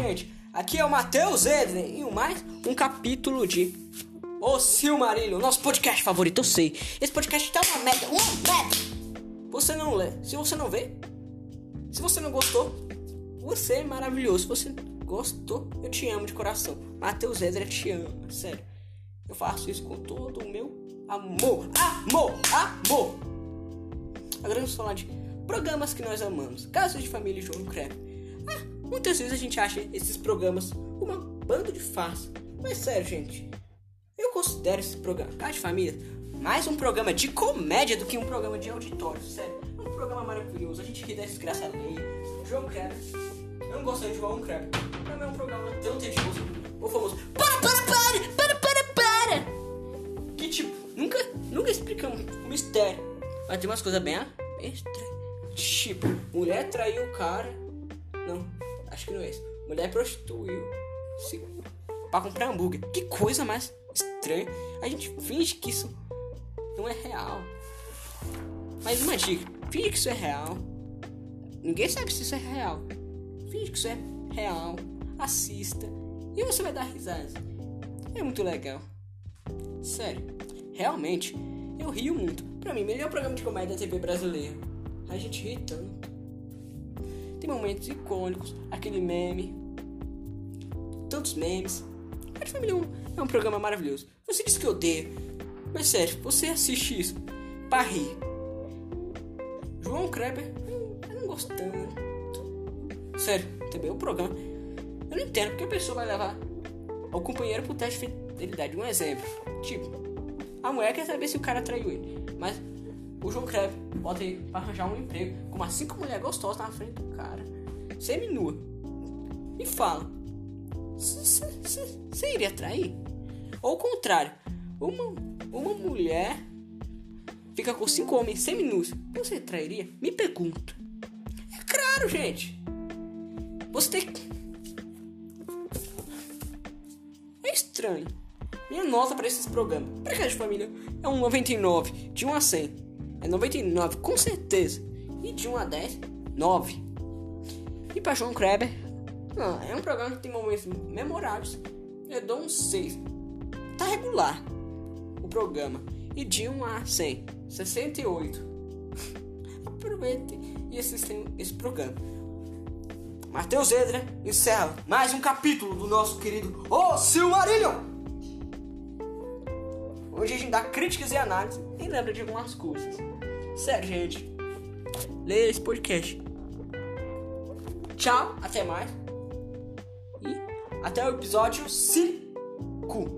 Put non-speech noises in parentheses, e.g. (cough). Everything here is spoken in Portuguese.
gente? Aqui é o Matheus Edlen e mais um capítulo de O Silmarillion, nosso podcast favorito, eu sei. Esse podcast tá uma merda, uma merda. Você não lê, se você não vê, se você não gostou, você é maravilhoso. Se você gostou, eu te amo de coração. Matheus Edlen te ama, sério. Eu faço isso com todo o meu amor, amor, amor. Agora vamos falar de programas que nós amamos. Casos de Família e João Crepe. Ah, muitas vezes a gente acha esses programas uma banda de farsa. Mas sério, gente, eu considero esse programa, Casa de Família, mais um programa de comédia do que um programa de auditório. Sério, é um programa maravilhoso. A gente ri da desgraçada aí. João Crepe. Eu não gosto de João Crepe. Não é um programa tão tedioso ou famoso. Para, para, para! Para, para, para! Que tipo, nunca, nunca explicamos o mistério. Mas tem umas coisas bem, bem estranhas. Tipo, mulher traiu o cara não, acho que não é isso. Mulher prostituiu se para comprar hambúrguer. Que coisa mais estranha. A gente finge que isso não é real. Mas uma dica: finge que isso é real. Ninguém sabe se isso é real. Finge que isso é real. Assista. E você vai dar risadas. É muito legal. Sério. Realmente, eu rio muito. Pra mim, melhor programa de comédia da TV brasileira. A gente ri tanto. Tem momentos icônicos, aquele meme, tantos memes. Pai Família é um, programa maravilhoso. Você disse que odeia, mas sério, você assiste isso pra rir. João Kleber, eu não gosto tanto. Sério, também o programa. Eu não entendo porque a pessoa vai levar o companheiro pro teste de fidelidade. Um exemplo, tipo, a mulher quer saber se o cara traiu ele, mas o João Creve bota aí pra arranjar um emprego com umas cinco mulheres gostosas na frente do cara, semi-nua, e fala: Você iria trair? Ou o contrário, uma, uma mulher fica com cinco homens semi-nus, você trairia? Me pergunto. É claro, gente. Você tem. É estranho. Minha nota para esses programas. Casa de família é um 99, de 1 a 100 é 99, com certeza. E de 1 a 10, 9. E para João Kreber, não, é um programa que tem momentos memoráveis. Eu dou um 6. Tá regular o programa. E de 1 a 100, 68. (laughs) Aproveite e assistam esse programa. Matheus Edra encerra mais um capítulo do nosso querido O Silmarillion! Hoje a gente dá críticas e análises e lembra de algumas coisas. Sério, gente. Leia esse podcast. Tchau, até mais. E até o episódio 5.